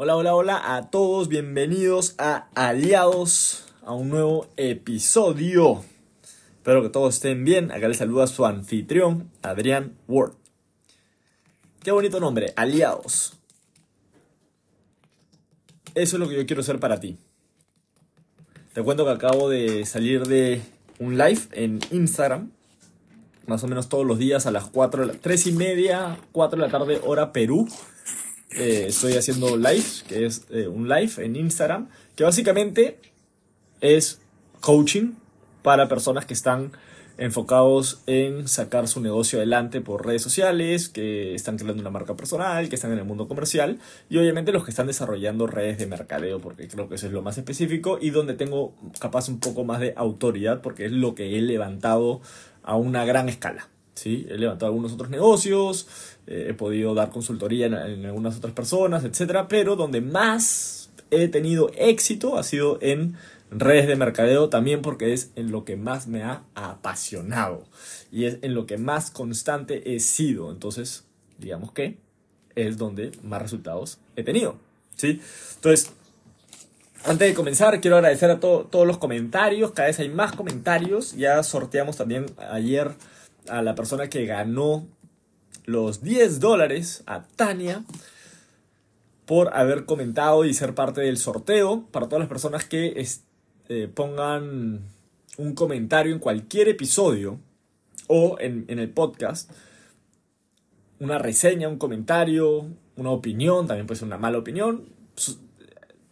Hola, hola, hola a todos, bienvenidos a Aliados, a un nuevo episodio. Espero que todos estén bien. Acá les saluda su anfitrión, Adrián Ward. Qué bonito nombre, Aliados. Eso es lo que yo quiero hacer para ti. Te cuento que acabo de salir de un live en Instagram. Más o menos todos los días a las 4, 3 y media, 4 de la tarde, hora Perú eh, estoy haciendo live, que es eh, un live en Instagram, que básicamente es coaching para personas que están enfocados en sacar su negocio adelante por redes sociales, que están creando una marca personal, que están en el mundo comercial y obviamente los que están desarrollando redes de mercadeo, porque creo que eso es lo más específico y donde tengo capaz un poco más de autoridad, porque es lo que he levantado a una gran escala. ¿Sí? He levantado algunos otros negocios, eh, he podido dar consultoría en, algunas otras personas, etc. Pero donde más he tenido éxito ha sido en redes de mercadeo también porque es en lo que más me ha apasionado y es en lo que más constante he sido. Entonces, digamos que es donde más resultados he tenido. ¿sí? Entonces, antes de comenzar, quiero agradecer a todos los comentarios. Cada vez hay más comentarios. Ya sorteamos también ayer a la persona que ganó los 10 dólares, a Tania, por haber comentado y ser parte del sorteo. Para todas las personas que eh, pongan un comentario en cualquier episodio o en, en el podcast, una reseña, un comentario, una opinión, también puede ser una mala opinión,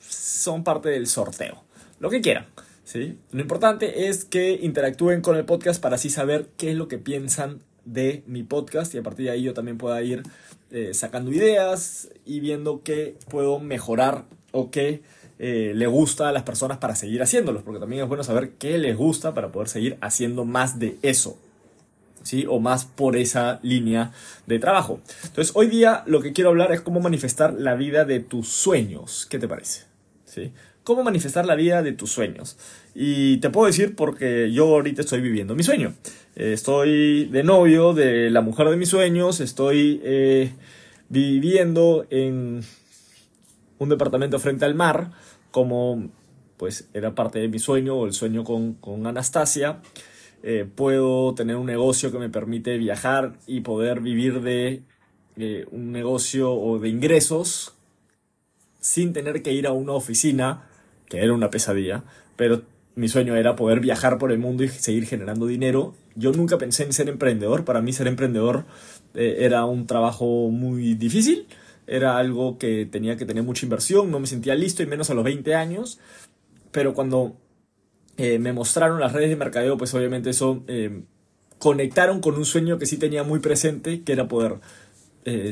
son parte del sorteo. Lo que quieran. ¿Sí? Lo importante es que interactúen con el podcast para así saber qué es lo que piensan de mi podcast y a partir de ahí yo también pueda ir eh, sacando ideas y viendo qué puedo mejorar o qué eh, le gusta a las personas para seguir haciéndolos, porque también es bueno saber qué les gusta para poder seguir haciendo más de eso. ¿Sí? O más por esa línea de trabajo. Entonces, hoy día lo que quiero hablar es cómo manifestar la vida de tus sueños. ¿Qué te parece? ¿Sí? Cómo manifestar la vida de tus sueños. Y te puedo decir porque yo ahorita estoy viviendo mi sueño. estoy de novio de la mujer de mis sueños, estoy eh, viviendo en un departamento frente al mar, como pues era parte de mi sueño o el sueño con, Anastasia. Eh, puedo tener un negocio que me permite viajar y poder vivir de eh, un negocio o de ingresos sin tener que ir a una oficina que era una pesadilla, pero mi sueño era poder viajar por el mundo y seguir generando dinero. Yo nunca pensé en ser emprendedor, para mí ser emprendedor eh, era un trabajo muy difícil, era algo que tenía que tener mucha inversión, no me sentía listo y menos a los 20 años, pero cuando eh, me mostraron las redes de mercadeo, pues obviamente eso eh, conectaron con un sueño que sí tenía muy presente, que era poder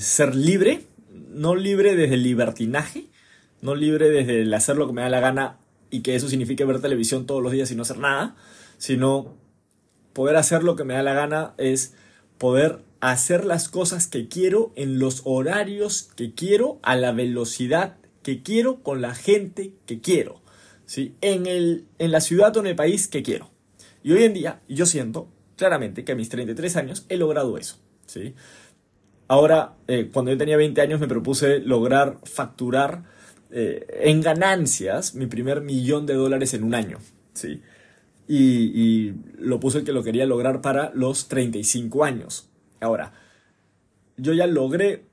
ser libre, no libre desde el libertinaje, no libre desde el hacer lo que me da la gana y que eso signifique ver televisión todos los días y no hacer nada, sino poder hacer lo que me da la gana es poder hacer las cosas que quiero en los horarios que quiero, a la velocidad que quiero, con la gente que quiero, ¿sí? en, el, en la ciudad o en el país que quiero. Y hoy en día yo siento claramente que a mis 33 años he logrado eso. ¿sí? Ahora, eh, cuando yo tenía 20 años me propuse lograr facturar eh, en ganancias mi primer millón de dólares en un año. ¿sí? Y, lo puse que lo quería lograr para los 35 años. Ahora, yo ya logré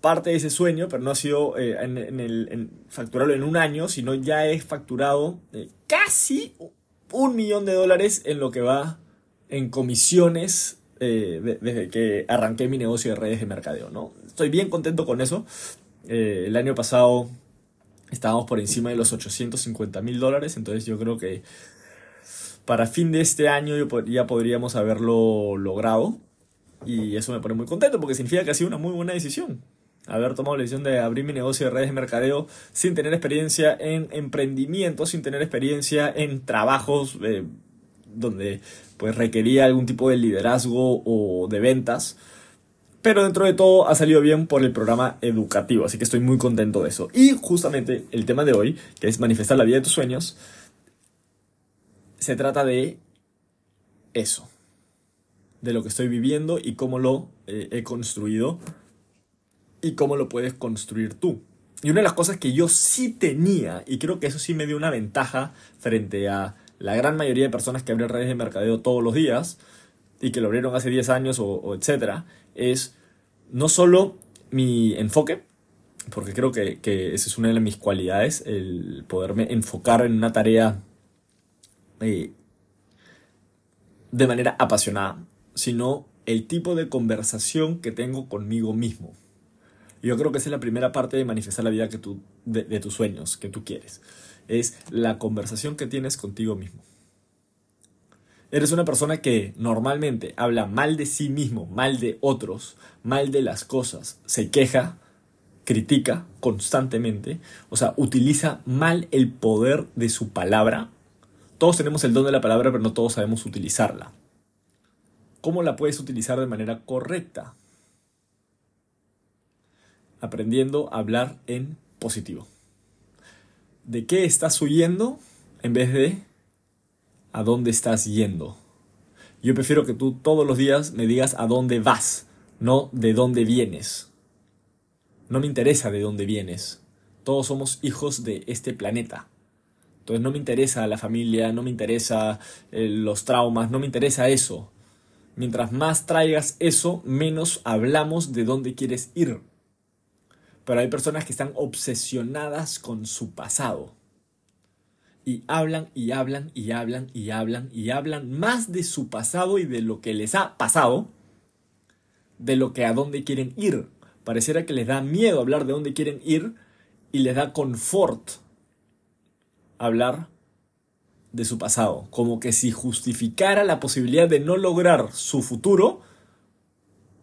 parte de ese sueño, pero no ha sido eh, en, facturarlo en un año, sino ya he facturado eh, casi un millón de dólares en lo que va en comisiones desde que arranqué mi negocio de redes de mercadeo. ¿no? Estoy bien contento con eso. el año pasado estábamos por encima de los 850 mil dólares, entonces yo creo que para fin de este año ya podríamos haberlo logrado. Y eso me pone muy contento porque significa que ha sido una muy buena decisión. Haber tomado la decisión de abrir mi negocio de redes de mercadeo sin tener experiencia en emprendimiento, sin tener experiencia en trabajos eh, donde pues requería algún tipo de liderazgo o de ventas pero dentro de todo ha salido bien por el programa educativo, así que estoy muy contento de eso. Y justamente el tema de hoy, que es manifestar la vida de tus sueños, se trata de eso, de lo que estoy viviendo y cómo lo eh, he construido y cómo lo puedes construir tú. Y una de las cosas que yo sí tenía, y creo que eso sí me dio una ventaja frente a la gran mayoría de personas que abren redes de mercadeo todos los días y que lo abrieron hace 10 años o, o etcétera, es no solo mi enfoque, porque creo que, que, esa es una de mis cualidades, el poderme enfocar en una tarea eh, de manera apasionada, sino el tipo de conversación que tengo conmigo mismo. Yo creo que esa es la primera parte de manifestar la vida que tú, de, de tus sueños, que tú quieres. Es la conversación que tienes contigo mismo. Eres una persona que normalmente habla mal de sí mismo, mal de otros, mal de las cosas, se queja, critica constantemente, o sea, utiliza mal el poder de su palabra. Todos tenemos el don de la palabra, pero no todos sabemos utilizarla. ¿Cómo la puedes utilizar de manera correcta? Aprendiendo a hablar en positivo. ¿De qué estás huyendo en vez de a dónde estás yendo? Yo prefiero que tú todos los días me digas a dónde vas, no de dónde vienes. No me interesa de dónde vienes. Todos somos hijos de este planeta. Entonces no me interesa la familia, no me interesa eh, los traumas, no me interesa eso. Mientras más traigas eso, menos hablamos de dónde quieres ir. Pero hay personas que están obsesionadas con su pasado. Y hablan y hablan y hablan y hablan y hablan más de su pasado y de lo que les ha pasado, de lo que a dónde quieren ir. Pareciera que les da miedo hablar de dónde quieren ir y les da confort hablar de su pasado, como que si justificara la posibilidad de no lograr su futuro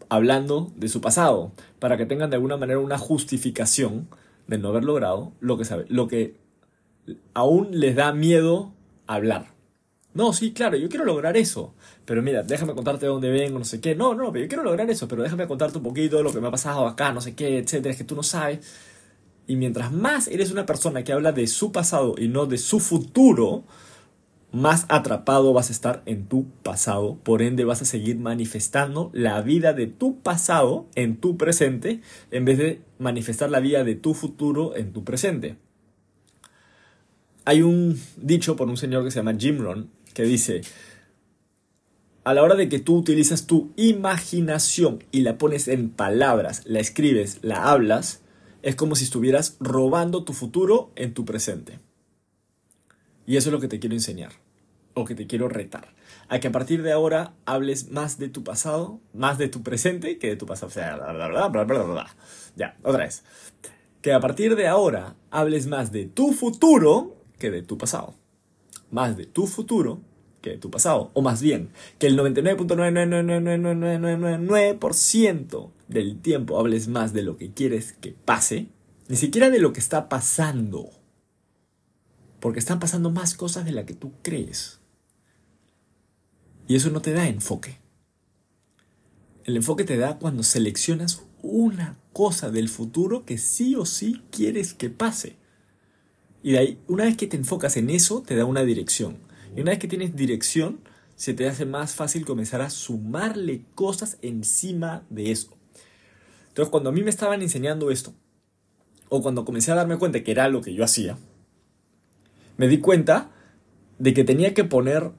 hablando de su pasado, para que tengan de alguna manera una justificación de no haber logrado lo que sabe, lo que aún les da miedo hablar. No, sí, claro, yo quiero lograr eso. Pero mira, déjame contarte de dónde vengo, no sé qué. No, no, pero yo quiero lograr eso, pero déjame contarte un poquito de lo que me ha pasado acá, no sé qué, etcétera, es que tú no sabes. Y mientras más eres una persona que habla de su pasado y no de su futuro, más atrapado vas a estar en tu pasado. Por ende, vas a seguir manifestando la vida de tu pasado en tu presente, en vez de manifestar la vida de tu futuro en tu presente. Hay un dicho por un señor que se llama Jim Rohn que dice, a la hora de que tú utilizas tu imaginación y la pones en palabras, la escribes, la hablas, es como si estuvieras robando tu futuro en tu presente. Y eso es lo que te quiero enseñar, o que te quiero retar. A que a partir de ahora hables más de tu pasado, más de tu presente que de tu pasado. O sea, bla, bla, bla. Ya, otra vez. Que a partir de ahora hables más de tu futuro de tu pasado más de tu futuro que de tu pasado. O más bien, que el 99.9999999% del tiempo hables más de lo que quieres que pase, ni siquiera de lo que está pasando. Porque están pasando más cosas de las que tú crees. Y eso no te da enfoque. El enfoque te da cuando seleccionas una cosa del futuro que sí o sí quieres que pase. Y de ahí, una vez que te enfocas en eso, te da una dirección. Y una vez que tienes dirección, se te hace más fácil comenzar a sumarle cosas encima de eso. Entonces, cuando a mí me estaban enseñando esto, o cuando comencé a darme cuenta que era lo que yo hacía, me di cuenta de que tenía que poner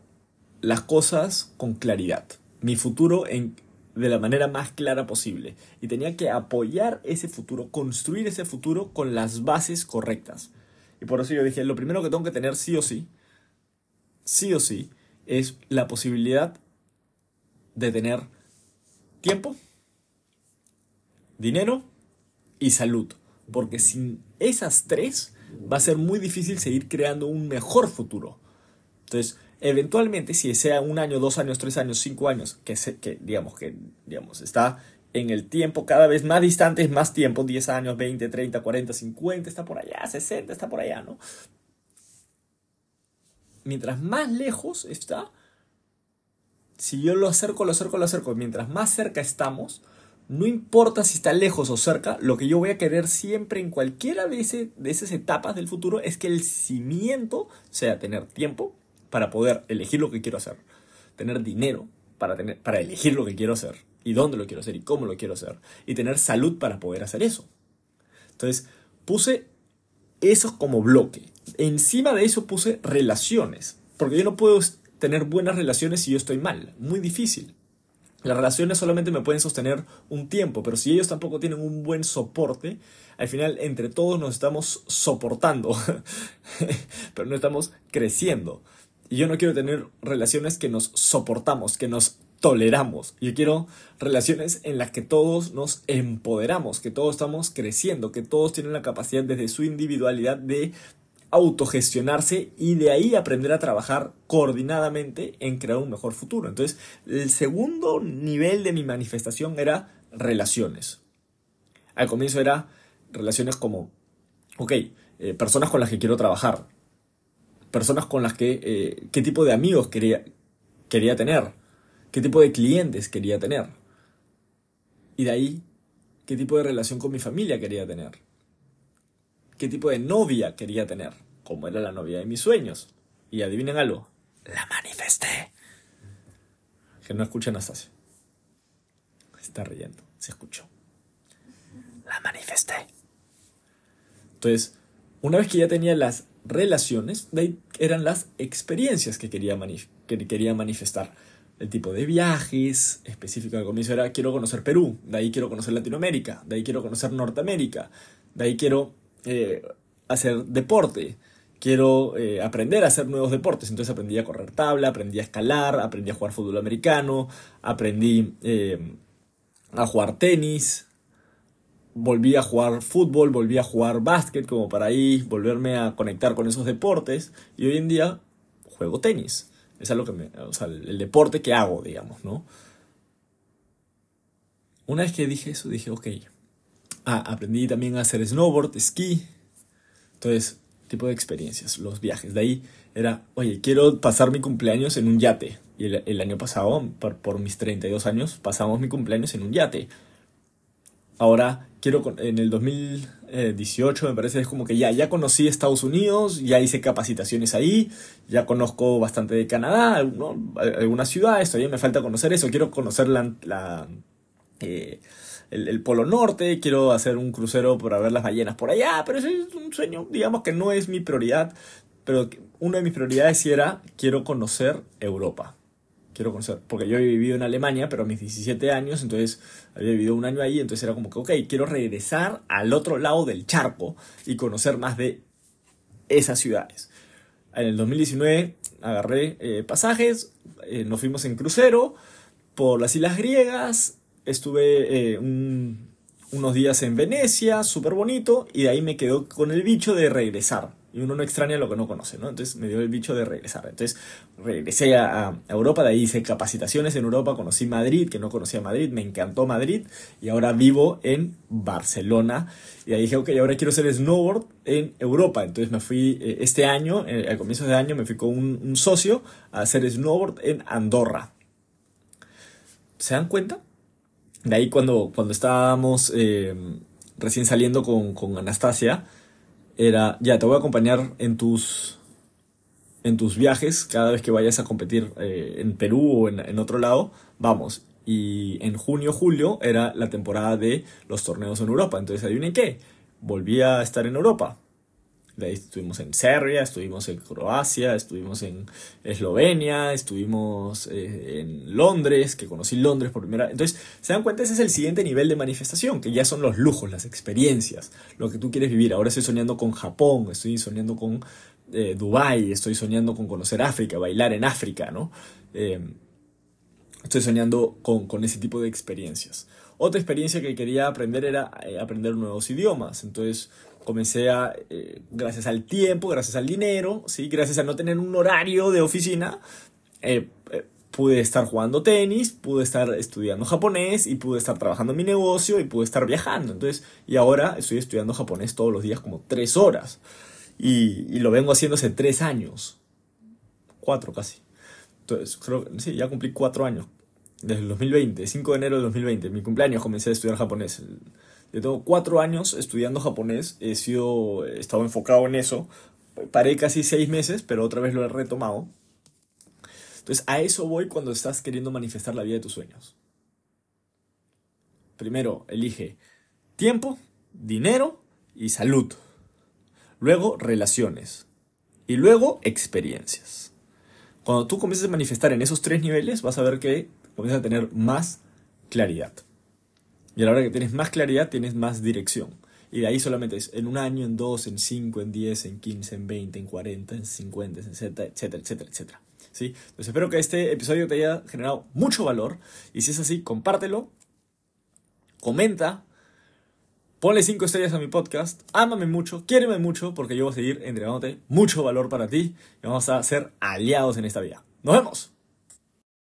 las cosas con claridad. Mi futuro en, de la manera más clara posible. Y tenía que apoyar ese futuro, construir ese futuro con las bases correctas. Y por eso yo dije, lo primero que tengo que tener sí o sí, sí o sí, es la posibilidad de tener tiempo, dinero y salud. Porque sin esas tres va a ser muy difícil seguir creando un mejor futuro. Entonces, eventualmente, si sea un año, dos años, tres años, cinco años, que, se, que digamos que digamos, está en el tiempo cada vez más distante, más tiempo, 10 años, 20, 30, 40, 50, está por allá, 60, está por allá, ¿no? Mientras más lejos está, si yo lo acerco, lo acerco, lo acerco, mientras más cerca estamos, no importa si está lejos o cerca, lo que yo voy a querer siempre en cualquiera de, de esas etapas del futuro es que el cimiento sea tener tiempo para poder elegir lo que quiero hacer, tener dinero para, tener, para elegir lo que quiero hacer, y dónde lo quiero hacer y cómo lo quiero hacer. Y tener salud para poder hacer eso. Entonces, puse eso como bloque. Encima de eso puse relaciones. Porque yo no puedo tener buenas relaciones si yo estoy mal. Muy difícil. Las relaciones solamente me pueden sostener un tiempo, pero si ellos tampoco tienen un buen soporte, al final entre todos nos estamos soportando, pero no estamos creciendo. Y yo no quiero tener relaciones que nos soportamos, que nos toleramos. Yo quiero relaciones en las que todos nos empoderamos, que todos estamos creciendo, que todos tienen la capacidad desde su individualidad de autogestionarse y de ahí aprender a trabajar coordinadamente en crear un mejor futuro. Entonces, el segundo nivel de mi manifestación era relaciones. Al comienzo era relaciones como, ok, eh, personas con las que quiero trabajar, personas con las que, eh, qué tipo de amigos quería, quería tener, qué tipo de clientes quería tener. Y de ahí, qué tipo de relación con mi familia quería tener qué tipo de novia quería tener, como era la novia de mis sueños. Y adivinen algo, la manifesté. Que no escucha Anastasia. está riendo, se escuchó. La manifesté. Entonces, una vez que ya tenía las relaciones, de ahí eran las experiencias que quería, que quería manifestar. El tipo de viajes, específico al comienzo era quiero conocer Perú, de ahí quiero conocer Latinoamérica, de ahí quiero conocer Norteamérica, de ahí quiero eh, hacer deporte. Quiero eh, aprender a hacer nuevos deportes. Entonces aprendí a correr tabla, aprendí a escalar, aprendí a jugar fútbol americano, aprendí eh, a jugar tenis, volví a jugar fútbol, volví a jugar básquet como para ahí volverme a conectar con esos deportes y hoy en día juego tenis. Es algo que me, o sea, el, deporte que hago, digamos, ¿no? Una vez que dije eso, dije, ok, Ah, aprendí también a hacer snowboard, esquí. Entonces, tipo de experiencias, los viajes. De ahí era, oye, quiero pasar mi cumpleaños en un yate. Y el, año pasado, por, por, mis 32 años, pasamos mi cumpleaños en un yate. Ahora, quiero, en el 2018 me parece, es como que ya, ya conocí Estados Unidos, ya hice capacitaciones ahí, ya conozco bastante de Canadá, algunas ciudades, todavía me falta conocer eso, quiero conocer la... la eh, el, Polo Norte, quiero hacer un crucero para ver las ballenas por allá, pero ese es un sueño, digamos que no es mi prioridad, pero una de mis prioridades era, quiero conocer Europa. Quiero conocer, porque yo he vivido en Alemania, pero a mis 17 años, entonces había vivido un año ahí, entonces era como que, ok, quiero regresar al otro lado del charco y conocer más de esas ciudades. En el 2019 agarré eh, pasajes, eh, nos fuimos en crucero por las islas griegas, estuve eh, unos días en Venecia, súper bonito, y de ahí me quedó con el bicho de regresar. Y uno no extraña lo que no conoce, ¿no? Entonces me dio el bicho de regresar. Entonces regresé a, Europa, de ahí hice capacitaciones en Europa, conocí Madrid, que no conocía Madrid, me encantó Madrid, y ahora vivo en Barcelona. Y ahí dije, ok, ahora quiero hacer snowboard en Europa. Entonces me fui eh, este año, eh, al comienzo de año, me fui con un, un socio a hacer snowboard en Andorra. ¿Se dan cuenta? De ahí cuando, cuando estábamos eh, recién saliendo con, Anastasia, era, ya, te voy a acompañar en tus, en tus viajes, cada vez que vayas a competir eh, en Perú o en, otro lado, vamos. Y en junio, julio era la temporada de los torneos en Europa. Entonces, adivinen qué, volví a estar en Europa. De ahí estuvimos en Serbia, estuvimos en Croacia, estuvimos en Eslovenia, estuvimos eh, en Londres, que conocí Londres por primera vez. Entonces, se dan cuenta, ese es el siguiente nivel de manifestación, que ya son los lujos, las experiencias, lo que tú quieres vivir. Ahora estoy soñando con Japón, estoy soñando con eh, Dubái, estoy soñando con conocer África, bailar en África, ¿no? Eh, estoy soñando con, con ese tipo de experiencias. Otra experiencia que quería aprender era eh, aprender nuevos idiomas. Entonces, comencé a, eh, gracias al tiempo, gracias al dinero, ¿sí? gracias a no tener un horario de oficina, eh, pude estar jugando tenis, pude estar estudiando japonés y pude estar trabajando en mi negocio y pude estar viajando. Entonces, y ahora estoy estudiando japonés todos los días como tres horas. Y, lo vengo haciendo hace tres años. Cuatro casi. Entonces, creo que sí, ya cumplí cuatro años. Desde el 2020, 5 de enero del 2020, mi cumpleaños comencé a estudiar japonés. Yo tengo cuatro años estudiando japonés, he, sido, estado enfocado en eso. Paré casi seis meses, pero otra vez lo he retomado. Entonces, a eso voy cuando estás queriendo manifestar la vida de tus sueños. Primero, elige tiempo, dinero y salud. Luego relaciones. Y luego experiencias. Cuando tú comiences a manifestar en esos tres niveles, vas a ver que comienzas a tener más claridad. Y a la hora que tienes más claridad, tienes más dirección. Y de ahí solamente es en un año, en dos, en cinco, en diez, en quince, en veinte, en cuarenta, en cincuenta, etcétera, etcétera, etcétera, etcétera. ¿Sí? Entonces espero que este episodio te haya generado mucho valor. Y si es así, compártelo, comenta, ponle cinco estrellas a mi podcast, ámame mucho, quiéreme mucho, porque yo voy a seguir entregándote mucho valor para ti y vamos a ser aliados en esta vida. ¡Nos vemos!